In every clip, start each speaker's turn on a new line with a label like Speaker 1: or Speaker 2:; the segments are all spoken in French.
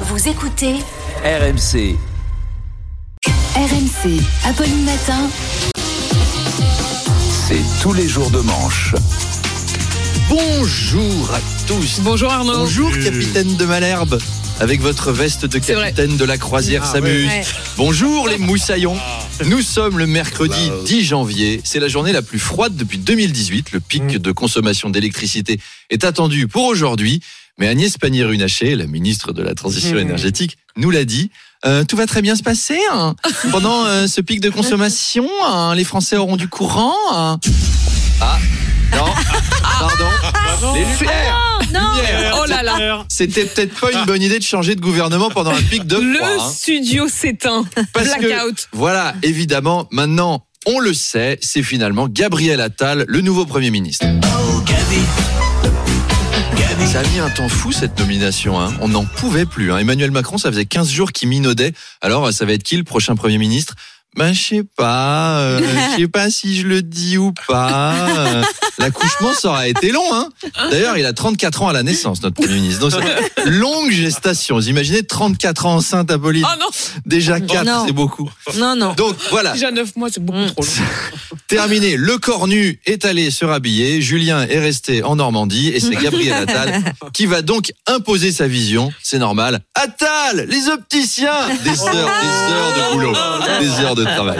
Speaker 1: Vous écoutez
Speaker 2: RMC.
Speaker 1: RMC, Apolline Matin.
Speaker 2: C'est tous les jours de manche.
Speaker 3: Bonjour à tous.
Speaker 4: Bonjour Arnaud.
Speaker 3: Bonjour capitaine de Malherbe. Avec votre veste de capitaine de la croisière
Speaker 5: Ah,
Speaker 3: s'amuse.
Speaker 4: ouais.
Speaker 3: Bonjour les moussaillons. Nous sommes le mercredi
Speaker 5: Bah,
Speaker 3: 10 janvier. C'est la journée la plus froide depuis 2018. Le pic
Speaker 5: Mm.
Speaker 3: de consommation d'électricité est attendu pour aujourd'hui. Mais Agnès Pannier-Runacher, la ministre de la Transition
Speaker 5: Mm.
Speaker 3: énergétique, nous l'a dit. Euh, tout va très bien se passer. hein. Pendant euh, ce pic de consommation, hein, les Français auront du courant. hein. Ah, non, pardon. Les lumières. Lumières.
Speaker 4: Oh là là.
Speaker 3: C'était peut-être pas une bonne idée de changer de gouvernement pendant un pic de
Speaker 4: Le
Speaker 3: froid. hein.
Speaker 4: studio s'éteint.
Speaker 3: Que-
Speaker 4: Blackout.
Speaker 3: Voilà, évidemment, maintenant, on le sait, c'est finalement Gabriel Attal, le nouveau Premier ministre. Ça a mis un temps fou cette nomination, hein. on n'en pouvait plus. hein. Emmanuel Macron, ça faisait 15 jours qu'il minaudait. Alors, ça va être qui le prochain Premier ministre? Ben, je sais pas, euh, je sais pas si je le dis ou pas. Euh, L'accouchement, ça aurait été long, hein. D'ailleurs, il a 34 ans à la naissance, notre Premier ministre. Donc, longue gestation. Vous imaginez 34 ans enceinte, Apolline
Speaker 4: Oh non,
Speaker 3: Déjà 4,
Speaker 6: non.
Speaker 3: c'est beaucoup.
Speaker 6: Non, non.
Speaker 3: Donc, voilà.
Speaker 4: déjà 9 mois, c'est beaucoup trop long.
Speaker 3: Terminé, le corps nu est allé se rhabiller, Julien est resté en Normandie et c'est Gabriel Attal qui va donc imposer sa vision, c'est normal. Attal, les opticiens Des heures, des heures de boulot, des heures de travail.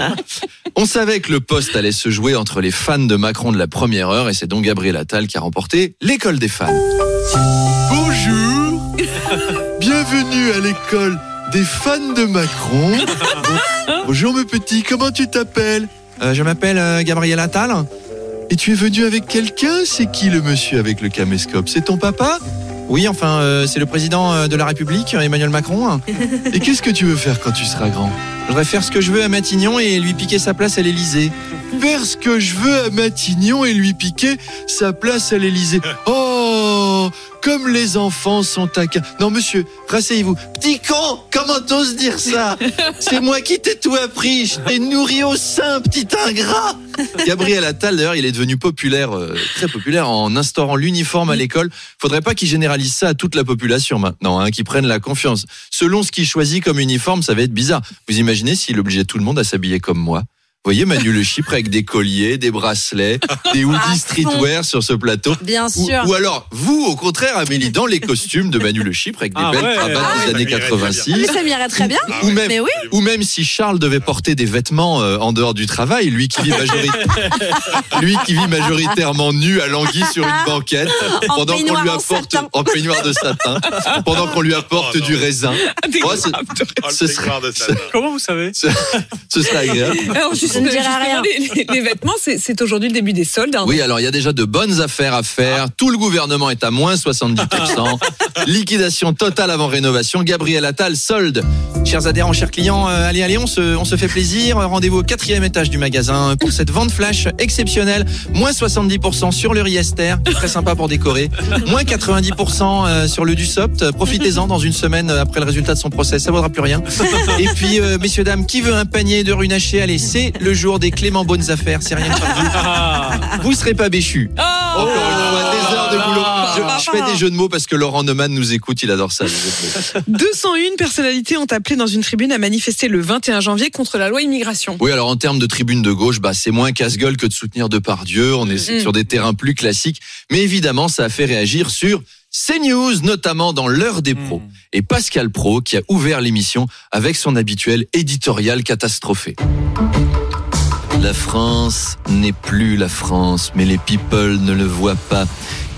Speaker 3: On savait que le poste allait se jouer entre les fans de Macron de la première heure et c'est donc Gabriel Attal qui a remporté l'école des fans. Bonjour, bienvenue à l'école des fans de Macron. Bonjour mes petits, comment tu t'appelles? Euh, Je m'appelle euh, Gabriel Attal. Et tu es venu avec quelqu'un? C'est qui le monsieur avec le caméscope? C'est ton papa? Oui, enfin, euh, c'est le président euh, de la République, Emmanuel Macron. Et qu'est-ce que tu veux faire quand tu seras grand? Je voudrais faire ce que je veux à Matignon et lui piquer sa place à l'Élysée. Faire ce que je veux à Matignon et lui piquer sa place à l'Élysée. Oh comme les enfants sont taquins. Non, monsieur, rasseyez-vous. Petit con, comment t'oses dire ça C'est moi qui t'ai tout appris. Je t'ai nourri au sein, petit ingrat. Gabriel Attal, d'ailleurs, il est devenu populaire, euh, très populaire, en instaurant l'uniforme à l'école. Faudrait pas qu'il généralise ça à toute la population maintenant, hein, qu'il prenne la confiance. Selon ce qu'il choisit comme uniforme, ça va être bizarre. Vous imaginez s'il obligeait tout le monde à s'habiller comme moi voyez Manu Le Chypre avec des colliers, des bracelets, des hoodies streetwear sur ce plateau.
Speaker 6: Bien
Speaker 3: Ou,
Speaker 6: sûr.
Speaker 3: ou alors, vous, au contraire, Amélie, dans les costumes de Manu Le Chypre avec des
Speaker 5: Ah
Speaker 3: belles
Speaker 5: ouais.
Speaker 3: cravates
Speaker 5: Ah
Speaker 3: des
Speaker 5: ouais.
Speaker 3: années
Speaker 5: Ça m'irait bien.
Speaker 3: 86.
Speaker 6: Mais ça m'irait très bien.
Speaker 3: Ou même,
Speaker 6: Mais oui.
Speaker 3: ou même si Charles devait porter des vêtements euh, en dehors du travail, lui qui vit, majori- lui qui vit majoritairement nu à Languille sur une banquette,
Speaker 6: En
Speaker 3: pendant qu'on lui
Speaker 6: en
Speaker 3: apporte
Speaker 6: satin.
Speaker 3: en peignoir de satin, pendant qu'on lui apporte
Speaker 5: Oh
Speaker 3: du raisin. Oh,
Speaker 5: Oh,
Speaker 3: Ce serait-.
Speaker 5: Comment vous savez
Speaker 3: Ce, ce serait agréable.
Speaker 4: Alors,
Speaker 6: Je ne dirai rien.
Speaker 4: Les, les- les vêtements, c'est aujourd'hui le début des soldes. hein.
Speaker 3: Oui, alors il y a déjà de bonnes affaires à faire. Tout le gouvernement est à moins 70%. Liquidation totale avant rénovation. Gabriel Attal, solde. Chers adhérents, chers clients, euh, allez, allez, on se, on se fait plaisir. Rendez-vous au quatrième étage du magasin pour cette vente flash exceptionnelle. Moins 70% sur le Riester, très sympa pour décorer. Moins 90% euh, sur le Dussopt. Profitez-en dans une semaine après le résultat de son procès, ça vaudra plus rien. Et puis, euh, messieurs, dames, qui veut un panier de runaché Allez, c'est le jour des Clément Bonnes Affaires. C'est rien que vous. Vous serez pas béchus.
Speaker 4: Oh
Speaker 3: Encore une fois, des heures de boulot. Je,
Speaker 4: Ah.
Speaker 3: je fais des jeux de mots parce que Laurent Neumann nous écoute, il adore ça. les jeux de mots.
Speaker 4: 201 personnalités ont appelé dans une tribune à manifester le 21 janvier contre la loi immigration.
Speaker 3: Oui, alors en termes de tribune de gauche, bah, c'est moins casse-gueule que de soutenir Depardieu. On est
Speaker 4: Mm.
Speaker 3: sur des terrains plus classiques. Mais évidemment, ça a fait réagir sur CNews, notamment dans l'heure des pros. Et Pascal Pro qui a ouvert l'émission avec son habituel éditorial catastrophé. La France n'est plus la France, mais les people ne le voient pas.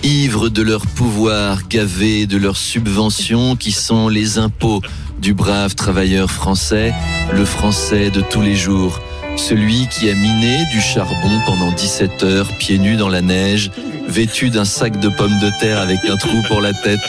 Speaker 3: Ivres de leur pouvoir, gavés de leurs subventions qui sont les impôts du brave travailleur français, le français de tous les jours. Celui qui a miné du charbon pendant 17 heures, pieds nus dans la neige, vêtu d'un sac de pommes de terre avec un trou pour la tête,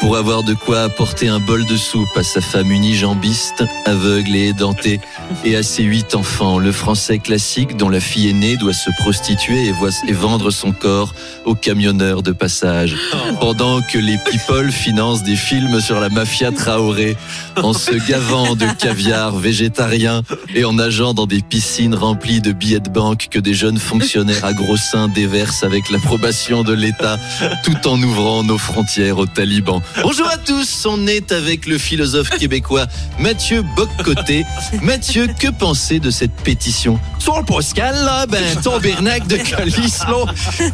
Speaker 3: pour avoir de quoi apporter un bol de soupe à sa femme unijambiste, aveugle et édentée, et à ses huit enfants, le français classique dont la fille aînée doit se prostituer et, vendre son corps aux camionneurs de passage, pendant que les people financent des films sur la mafia Traoré, en se gavant de caviar végétarien et en nageant dans des piscines remplies de billets de banque que des jeunes fonctionnaires à gros seins déversent avec l'approbation de l'État, tout en ouvrant nos frontières aux talibans. Bonjour à tous, on est avec le philosophe québécois Mathieu Boccoté. Mathieu, que pensez de cette pétition? Sur Pascal, là, ben, tabernacle de Calice, là,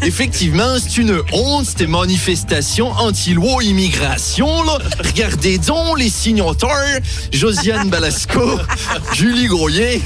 Speaker 3: effectivement, c'est une honte, c'était manifestation anti-loi immigration, là. Regardez donc les signataires, Josiane Balasco, Julie Groyer,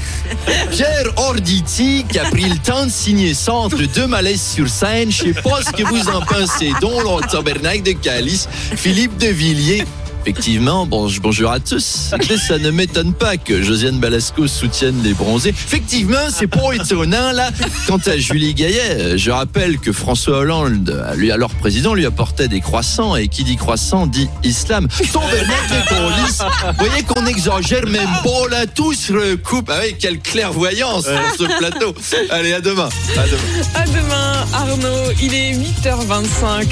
Speaker 3: Pierre Orditi, qui a pris le temps de signer ça entre deux sur scène. Je sais pas ce que vous en pensez donc, là, tabernacle de Calice. Philippe de Villiers. Effectivement, bon, bonjour à tous. Ça ne m'étonne pas que Josiane Balasco soutienne les bronzés. Effectivement, c'est pas étonnant, là. Quant à Julie Gaillet, je rappelle que François Hollande, lui, alors président, lui apportait des croissants. Et qui dit croissant dit islam. Tabernacle de police. Vous voyez qu'on exagère même pas, là. Tout se recoupe. Ah oui, quelle clairvoyance sur ce plateau. Allez, à demain. À demain.
Speaker 4: À demain, Arnaud. Il est 8h25.